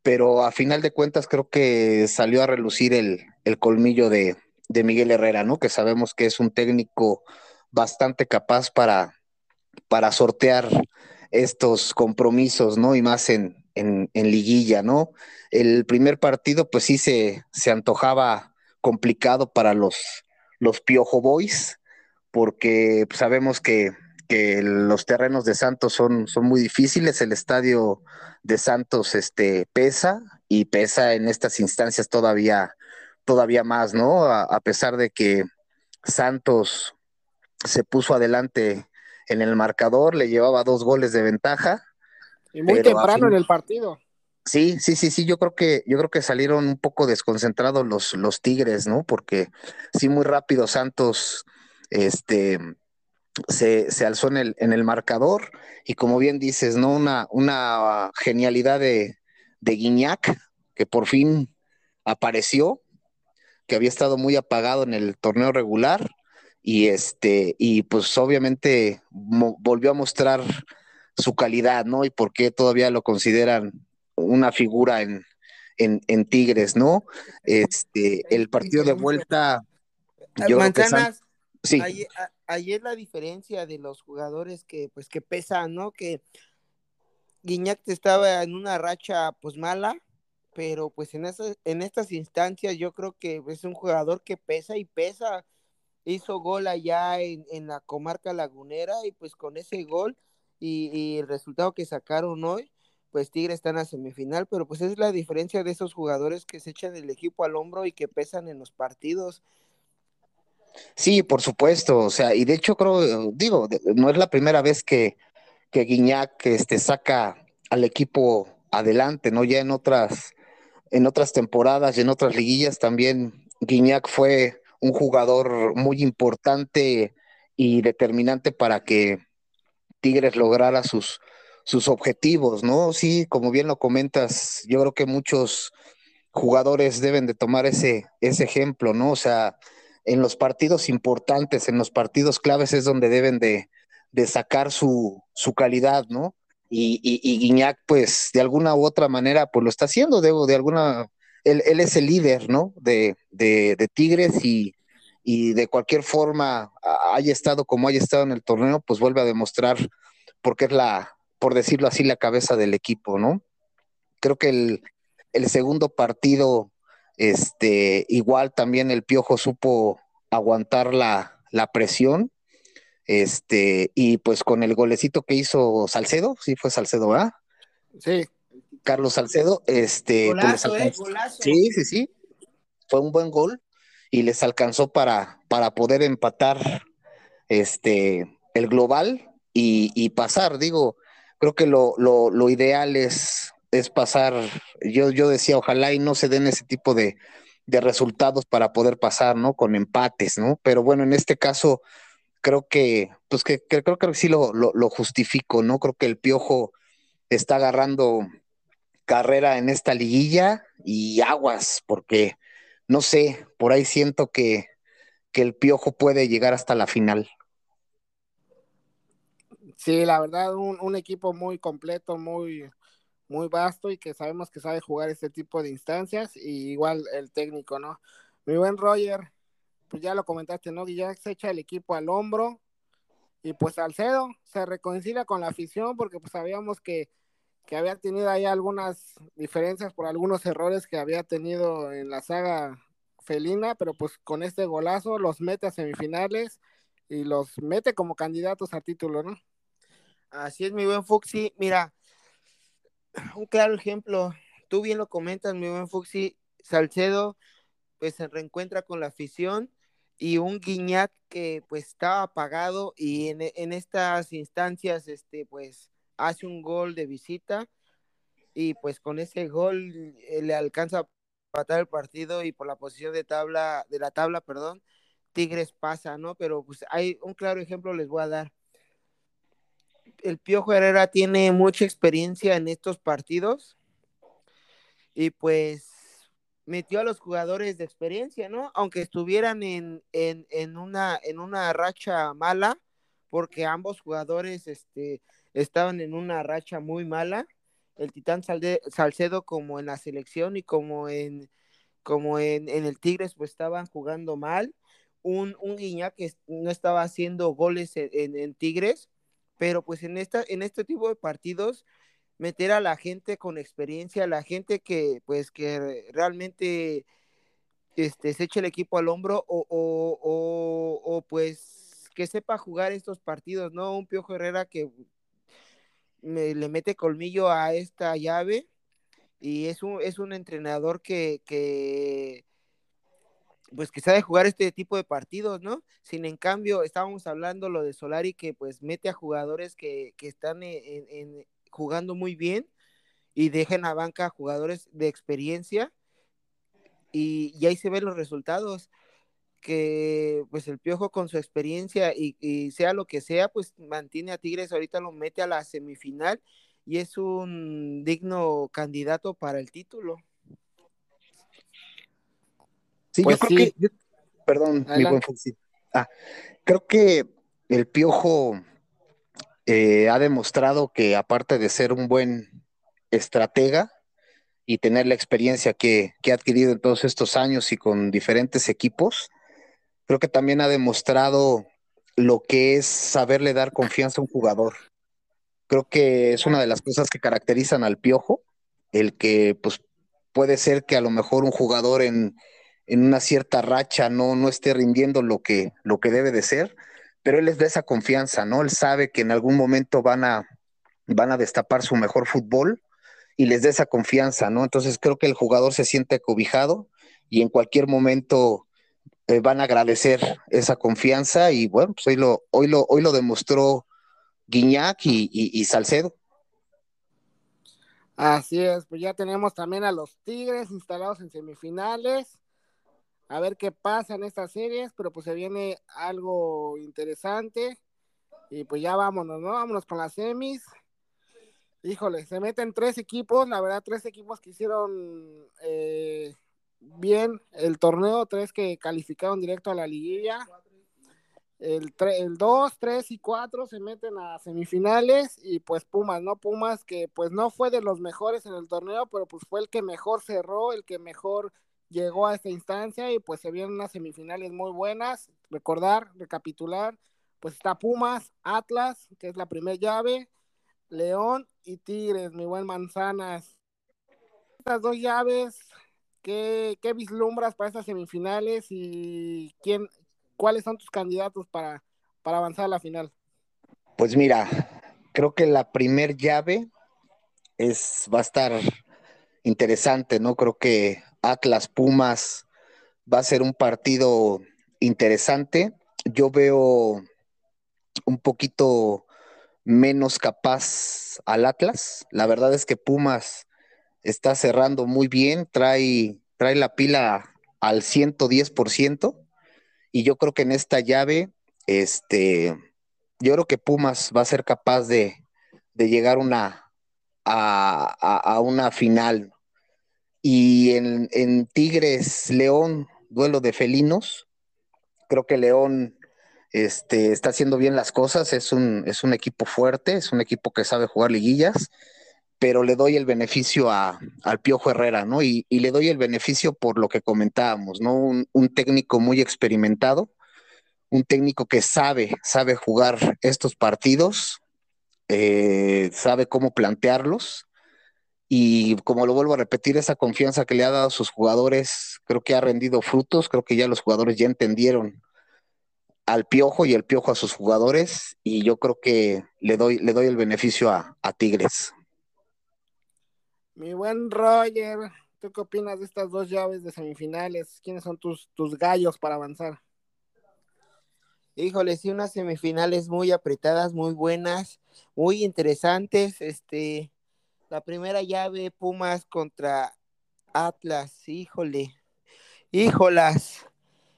pero a final de cuentas creo que salió a relucir el, colmillo de, Miguel Herrera, ¿no? Que sabemos que es un técnico bastante capaz para, para sortear estos compromisos, ¿no? Y más en, en, liguilla, ¿no? El primer partido, pues sí se, se antojaba complicado para los, los Piojo Boys, porque sabemos que, los terrenos de Santos son, son muy difíciles, el estadio de Santos este, pesa y pesa en estas instancias todavía, todavía más, ¿no? A, pesar de que Santos se puso adelante en el marcador, le llevaba dos goles de ventaja. Y muy temprano en el partido. Sí, sí, sí, sí, yo creo que, yo creo que salieron un poco desconcentrados los, los Tigres, ¿no? Porque sí, muy rápido Santos este, se, alzó en el, en el, marcador y como bien dices, ¿no? Una, una genialidad de, de Guiñac, que por fin apareció, que había estado muy apagado en el torneo regular y este y pues obviamente volvió a mostrar su calidad, ¿no? Y por qué todavía lo consideran una figura en, en, Tigres, ¿no? Este, el partido de vuelta. Yo Sí. Es la diferencia de los jugadores que, pues, que pesan, ¿no? Que Guiñac estaba en una racha, pues, mala, pero, pues, en, esas, en estas instancias yo creo que es un jugador que pesa y pesa. Hizo gol allá en, la comarca lagunera y, pues, con ese gol y, y el resultado que sacaron hoy, pues Tigre está en la semifinal, pero pues es la diferencia de esos jugadores que se echan el equipo al hombro y que pesan en los partidos. Sí, por supuesto, o sea, y de hecho creo, digo, no es la primera vez que, que Guiñac este, saca al equipo adelante, ¿no? Ya en otras, en otras temporadas y en otras liguillas también Guiñac fue un jugador muy importante y determinante para que Tigres lograra sus, sus objetivos, ¿no? Sí, como bien lo comentas, yo creo que muchos jugadores deben de tomar ese, ese ejemplo, ¿no? O sea, en los partidos importantes, en los partidos claves es donde deben de, sacar su, su, calidad, ¿no? Y, y, Guiñac, pues, de alguna u otra manera, pues lo está haciendo, de, de alguna, él, él, es el líder, ¿no? De, de, de Tigres y, y de cualquier forma haya estado como haya estado en el torneo, pues vuelve a demostrar porque es la, por decirlo así, la cabeza del equipo, ¿no? Creo que el, segundo partido, este, igual también el Piojo supo aguantar la, presión, este, y pues con el golecito que hizo Salcedo, sí fue Salcedo, ¿verdad? Sí. Carlos Salcedo, este, pues eh, golazo, sí, sí, sí, fue un buen gol y les alcanzó para, para poder empatar este, el global y, y pasar, digo, creo que lo, lo, ideal es, es pasar, yo, yo decía, ojalá y no se den ese tipo de, resultados para poder pasar, ¿no? Con empates, ¿no? Pero bueno, en este caso, creo que, pues que, creo que sí lo, lo, justifico, ¿no? Creo que el Piojo está agarrando carrera en esta liguilla y aguas, porque no sé, por ahí siento que, que el Piojo puede llegar hasta la final. Sí, la verdad, un, equipo muy completo, muy, muy vasto y que sabemos que sabe jugar este tipo de instancias, y igual el técnico, ¿no? Mi buen Roger, pues ya lo comentaste, ¿no? Ya se echa el equipo al hombro, y pues Salcedo se reconcilia con la afición porque pues sabíamos que, que había tenido ahí algunas diferencias por algunos errores que había tenido en la saga felina, pero pues con este golazo los mete a semifinales y los mete como candidatos a título, ¿no? Así es, mi buen Fuxi. Mira, un claro ejemplo. Tú bien lo comentas, mi buen Fuxi. Salcedo, pues se reencuentra con la afición y un Guiñac que pues estaba apagado y en, estas instancias, este, pues hace un gol de visita y pues con ese gol eh, le alcanza a matar el partido y por la posición de tabla, de la tabla, perdón, Tigres pasa, ¿no? Pero pues hay un claro ejemplo les voy a dar el Piojo Herrera tiene mucha experiencia en estos partidos y pues metió a los jugadores de experiencia, ¿no? Aunque estuvieran en, una, en una racha mala, porque ambos jugadores este, estaban en una racha muy mala, el Titán Salcedo como en la selección y como en, como en, el Tigres pues estaban jugando mal, un, un que no estaba haciendo goles en Tigres, pero pues en, esta, en este tipo de partidos, meter a la gente con experiencia, a la gente que pues que realmente este, se eche el equipo al hombro o, o, pues que sepa jugar estos partidos, ¿no? Un Piojo Herrera que le mete colmillo a esta llave y es un, es un entrenador que, que pues que sabe jugar este tipo de partidos, ¿no? Sin en cambio, estábamos hablando lo de Solari que pues mete a jugadores que, están en, jugando muy bien y dejan a banca a jugadores de experiencia y, ahí se ven los resultados que pues el Piojo con su experiencia y, y, sea lo que sea, pues mantiene a Tigres, ahorita lo mete a la semifinal y es un digno candidato para el título. Sí, yo pues creo que, perdón, mi buen Ah, creo que el Piojo eh, ha demostrado que aparte de ser un buen estratega y tener la experiencia que, que ha adquirido en todos estos años y con diferentes equipos, creo que también ha demostrado lo que es saberle dar confianza a un jugador. Creo que es una de las cosas que caracterizan al Piojo, el que pues puede ser que a lo mejor un jugador en, en una cierta racha no, no esté rindiendo lo que, lo que debe de ser, pero él les da esa confianza, ¿no? Él sabe que en algún momento van a, van a destapar su mejor fútbol y les dé esa confianza, ¿no? Entonces creo que el jugador se siente cobijado y en cualquier momento eh, van a agradecer esa confianza y bueno, pues hoy lo, hoy lo, hoy lo demostró Guiñac y, Salcedo. Así es, pues ya tenemos también a los Tigres instalados en semifinales. A ver qué pasa en estas series, pero pues se viene algo interesante. Y pues ya vámonos, ¿no? Vámonos con las semis. Híjole, se meten tres equipos, la verdad, tres equipos que hicieron eh, bien el torneo, tres que calificaron directo a la liguilla. El, el 2, 3 y 4 se meten a semifinales y pues Pumas, ¿no? Pumas que pues no fue de los mejores en el torneo, pero pues fue el que mejor cerró, el que mejor llegó a esta instancia y pues se vieron unas semifinales muy buenas. Recordar, recapitular, pues está Pumas, Atlas, que es la primera llave, León y Tigres, mi buen Manzanas. Estas dos llaves ¿Qué, vislumbras para estas semifinales y quién, cuáles son tus candidatos para, para avanzar a la final? Pues mira, creo que la primer llave es, va a estar interesante, ¿no? Creo que Atlas Pumas va a ser un partido interesante. Yo veo un poquito menos capaz al Atlas. La verdad es que Pumas está cerrando muy bien, trae, trae la pila al 110%, y yo creo que en esta llave, este, yo creo que Pumas va a ser capaz de, llegar una, a, una final. Y en, en, Tigres León, duelo de felinos, creo que León este, está haciendo bien las cosas, es un, es un equipo fuerte, es un equipo que sabe jugar liguillas pero le doy el beneficio a, al Piojo Herrera, ¿no? Y, le doy el beneficio por lo que comentábamos, ¿no? Un, técnico muy experimentado, un técnico que sabe, sabe jugar estos partidos, eh, sabe cómo plantearlos. Y como lo vuelvo a repetir, esa confianza que le ha dado a sus jugadores, creo que ha rendido frutos, creo que ya los jugadores ya entendieron al Piojo y el Piojo a sus jugadores, y yo creo que le doy, le doy el beneficio a Tigres. Mi buen Roger, ¿tú qué opinas de estas dos llaves de semifinales? ¿Quiénes son tus, tus gallos para avanzar? Híjole, sí, unas semifinales muy apretadas, muy buenas, muy interesantes. Este, la primera llave, Pumas contra Atlas, híjole, híjolas.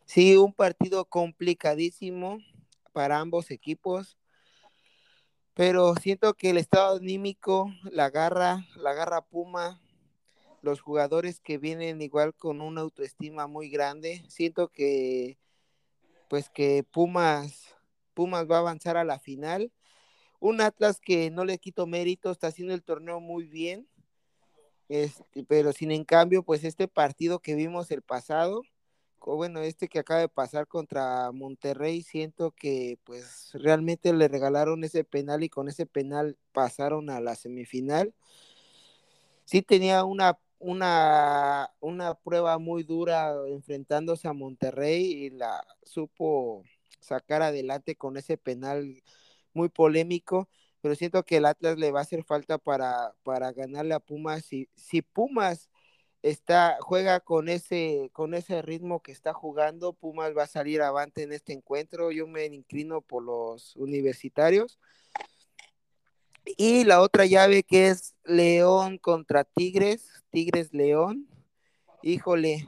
Sí, un partido complicadísimo para ambos equipos pero siento que el estado anímico, la garra, la garra Puma, los jugadores que vienen igual con una autoestima muy grande, siento que pues que Pumas, Pumas va a avanzar a la final. Un Atlas que no le quito mérito, está haciendo el torneo muy bien, este, pero sin en cambio, pues este partido que vimos el pasado, bueno, este que acaba de pasar contra Monterrey, siento que pues realmente le regalaron ese penal y con ese penal pasaron a la semifinal. Sí tenía una, una, una prueba muy dura enfrentándose a Monterrey y la supo sacar adelante con ese penal muy polémico, pero siento que el Atlas le va a hacer falta para, para ganarle a Pumas. Si, si Pumas está, juega con ese, con ese ritmo que está jugando, Pumas va a salir avante en este encuentro. Yo me inclino por los universitarios. Y la otra llave que es León contra Tigres, Tigres León. Híjole,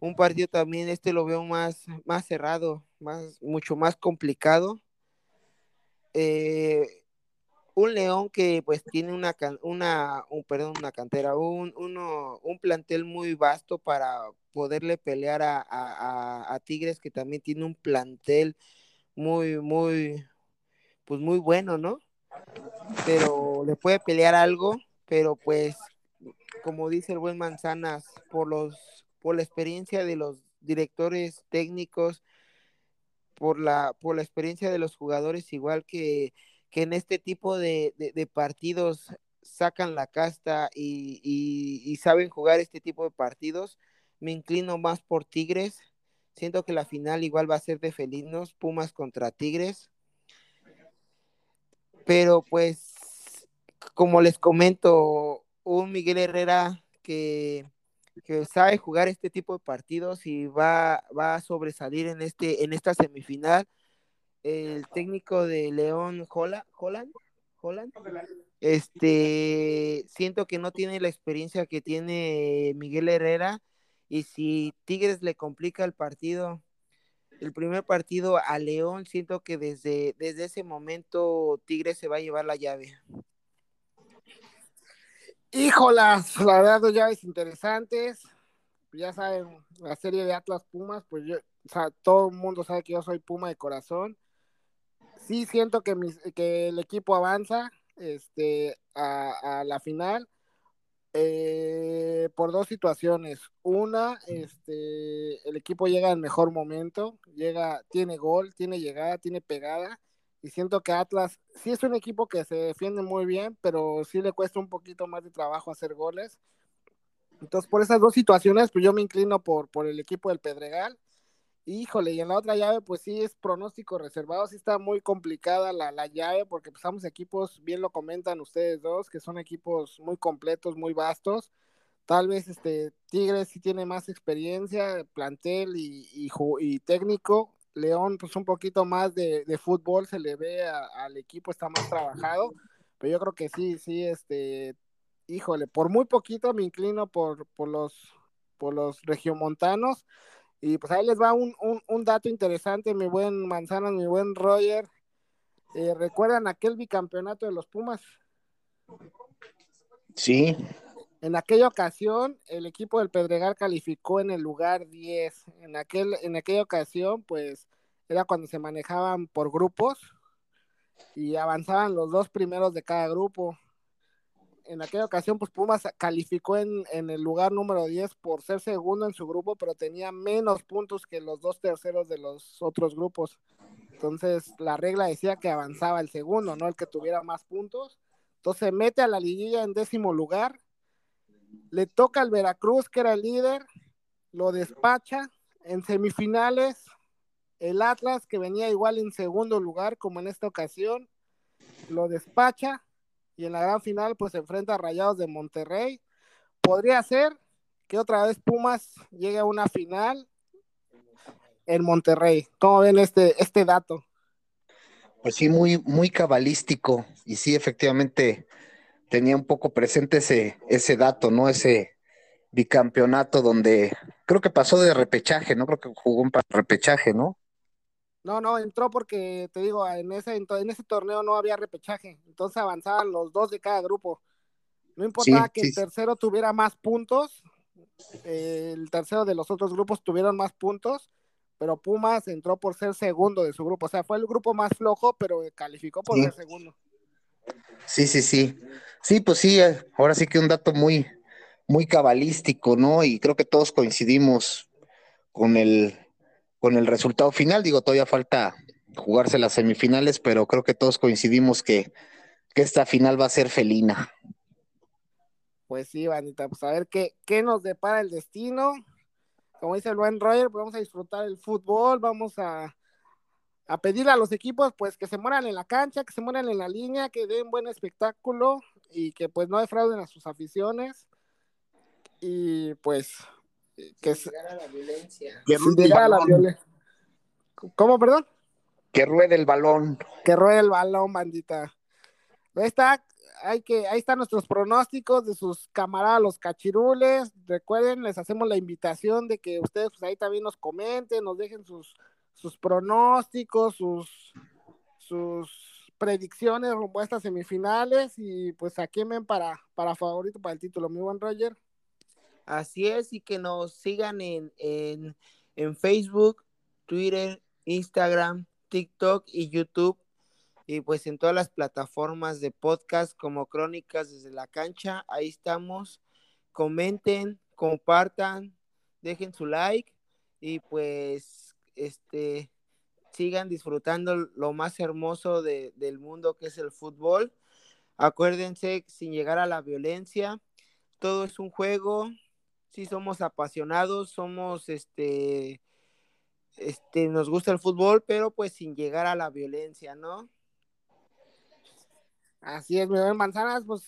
un partido también, este lo veo más, más cerrado, más, mucho más complicado. Eh, un León que pues tiene una, una un, perdón, una cantera, un, uno, un plantel muy vasto para poderle pelear a, Tigres que también tiene un plantel muy, muy, pues muy bueno, ¿no? Pero le puede pelear algo, pero pues, como dice el buen Manzanas, por los, por la experiencia de los directores técnicos, por la, por la experiencia de los jugadores, igual que que en este tipo de, partidos sacan la casta y, saben jugar este tipo de partidos. Me inclino más por Tigres. Siento que la final igual va a ser de felinos, Pumas contra Tigres. Pero pues, como les comento, un Miguel Herrera que, que sabe jugar este tipo de partidos y va, va a sobresalir en, este, en esta semifinal. El técnico de León Holland, Holland, este, siento que no tiene la experiencia que tiene Miguel Herrera y si Tigres le complica el partido, el primer partido a León, siento que desde, desde ese momento Tigres se va a llevar la llave. Híjolas, la verdad, dos llaves interesantes. Ya saben, la serie de Atlas Pumas, pues yo, o sea, todo el mundo sabe que yo soy Puma de corazón. Sí siento que, que el equipo avanza este, a, a la final eh, por dos situaciones. Una, este, el equipo llega en mejor momento, llega, tiene gol, tiene llegada, tiene pegada. Y siento que Atlas sí es un equipo que se defiende muy bien, pero sí le cuesta un poquito más de trabajo hacer goles. Entonces, por esas dos situaciones, pues yo me inclino por, por el equipo del Pedregal. Híjole, y en la otra llave, pues sí es pronóstico reservado, sí está muy complicada la, la llave, porque pues equipos, bien lo comentan ustedes dos, que son equipos muy completos, muy vastos. Tal vez este Tigres sí tiene más experiencia, plantel y, y, técnico. León, pues un poquito más de, de fútbol se le ve al equipo, está más trabajado, pero yo creo que sí, sí, este, híjole, por muy poquito me inclino por, por los por los regiomontanos y pues ahí les va un, dato interesante, mi buen Manzana, mi buen Roger. Eh, ¿Recuerdan aquel bicampeonato de los Pumas? Sí. En aquella ocasión, el equipo del Pedregal calificó en el lugar 10. En, aquel, en aquella ocasión, pues, era cuando se manejaban por grupos y avanzaban los dos primeros de cada grupo en aquella ocasión, pues Pumas calificó en, el lugar número 10 por ser segundo en su grupo, pero tenía menos puntos que los dos terceros de los otros grupos. Entonces, la regla decía que avanzaba el segundo, no el que tuviera más puntos. Entonces, mete a la liguilla en décimo lugar. Le toca al Veracruz, que era el líder, lo despacha. En semifinales, el Atlas, que venía igual en segundo lugar, como en esta ocasión, lo despacha y en la gran final pues se enfrenta a Rayados de Monterrey. Podría ser que otra vez Pumas llegue a una final en Monterrey. ¿Cómo ven este, este dato? Pues sí, muy, muy cabalístico. Y sí, efectivamente, tenía un poco presente ese, ese dato, ¿no? Ese bicampeonato donde creo que pasó de repechaje, ¿no? Creo que jugó un repechaje, ¿no? No, no, entró porque, te digo, en ese, en ese torneo no había repechaje, entonces avanzaban los dos de cada grupo. No importaba que el tercero tuviera más puntos, el tercero de los otros grupos tuvieron más puntos, pero Pumas entró por ser segundo de su grupo, o sea, fue el grupo más flojo, pero calificó por ser segundo. Sí, sí, sí. Sí, pues sí, eh, ahora sí que un dato muy, muy cabalístico, ¿no? Y creo que todos coincidimos con el, con el resultado final. Digo, todavía falta jugarse las semifinales, pero creo que todos coincidimos que, esta final va a ser felina. Pues sí, Vanita, pues a ver qué, qué nos depara el destino. Como dice el buen Roger, pues vamos a disfrutar el fútbol, vamos a, a a los equipos pues que se mueran en la cancha, que se mueran en la línea, que den buen espectáculo y que pues no defrauden a sus aficiones. Y pues que la violencia. ¿Cómo, perdón? Que ruede el balón. Que ruede el balón, bandita. Ahí está, hay que, ahí están nuestros pronósticos de sus camaradas, los cachirules. Recuerden, les hacemos la invitación de que ustedes pues, ahí también nos comenten, nos dejen sus, sus pronósticos, sus, sus predicciones rumbo a estas semifinales y pues a ven para, para favorito para el título, mi buen Roger. Así es, y que nos sigan en, en, en Facebook, Twitter, Instagram, TikTok y YouTube. Y pues en todas las plataformas de podcast como Crónicas desde la cancha, ahí estamos. Comenten, compartan, dejen su like y pues este sigan disfrutando lo más hermoso de, del mundo que es el fútbol. Acuérdense, sin llegar a la violencia, todo es un juego, sí somos apasionados, somos este, este, nos gusta el fútbol, pero pues sin llegar a la violencia, ¿no? Así es, mi Manzanas, pues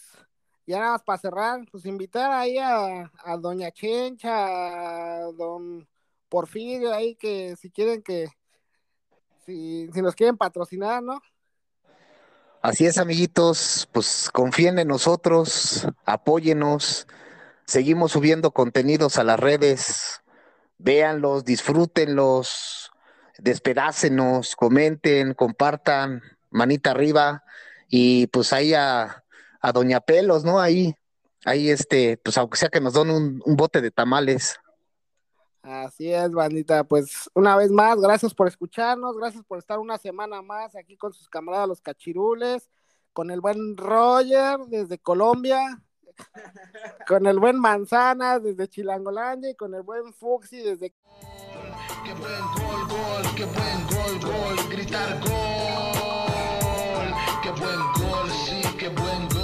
ya nada más para cerrar, pues invitar ahí a, a Doña Chencha, a Don Porfirio, ahí que si quieren que, si, si nos quieren patrocinar, ¿no? Así es, amiguitos, pues confíen en nosotros, apóyenos, seguimos subiendo contenidos a las redes, véanlos, disfrútenlos, despedácenos, comenten, compartan, manita arriba, y pues ahí a, a Doña Pelos, ¿no? Ahí, ahí este, pues aunque sea que nos den un, un bote de tamales. Así es, bandita. Pues una vez más, gracias por escucharnos, gracias por estar una semana más aquí con sus camaradas los cachirules, con el buen Roger desde Colombia, con el buen Manzanas desde Chilangolandia y con el buen Fuxi desde... Qué buen gol, gol, qué buen gol, gol, gritar gol. Qué buen gol, sí, qué buen gol.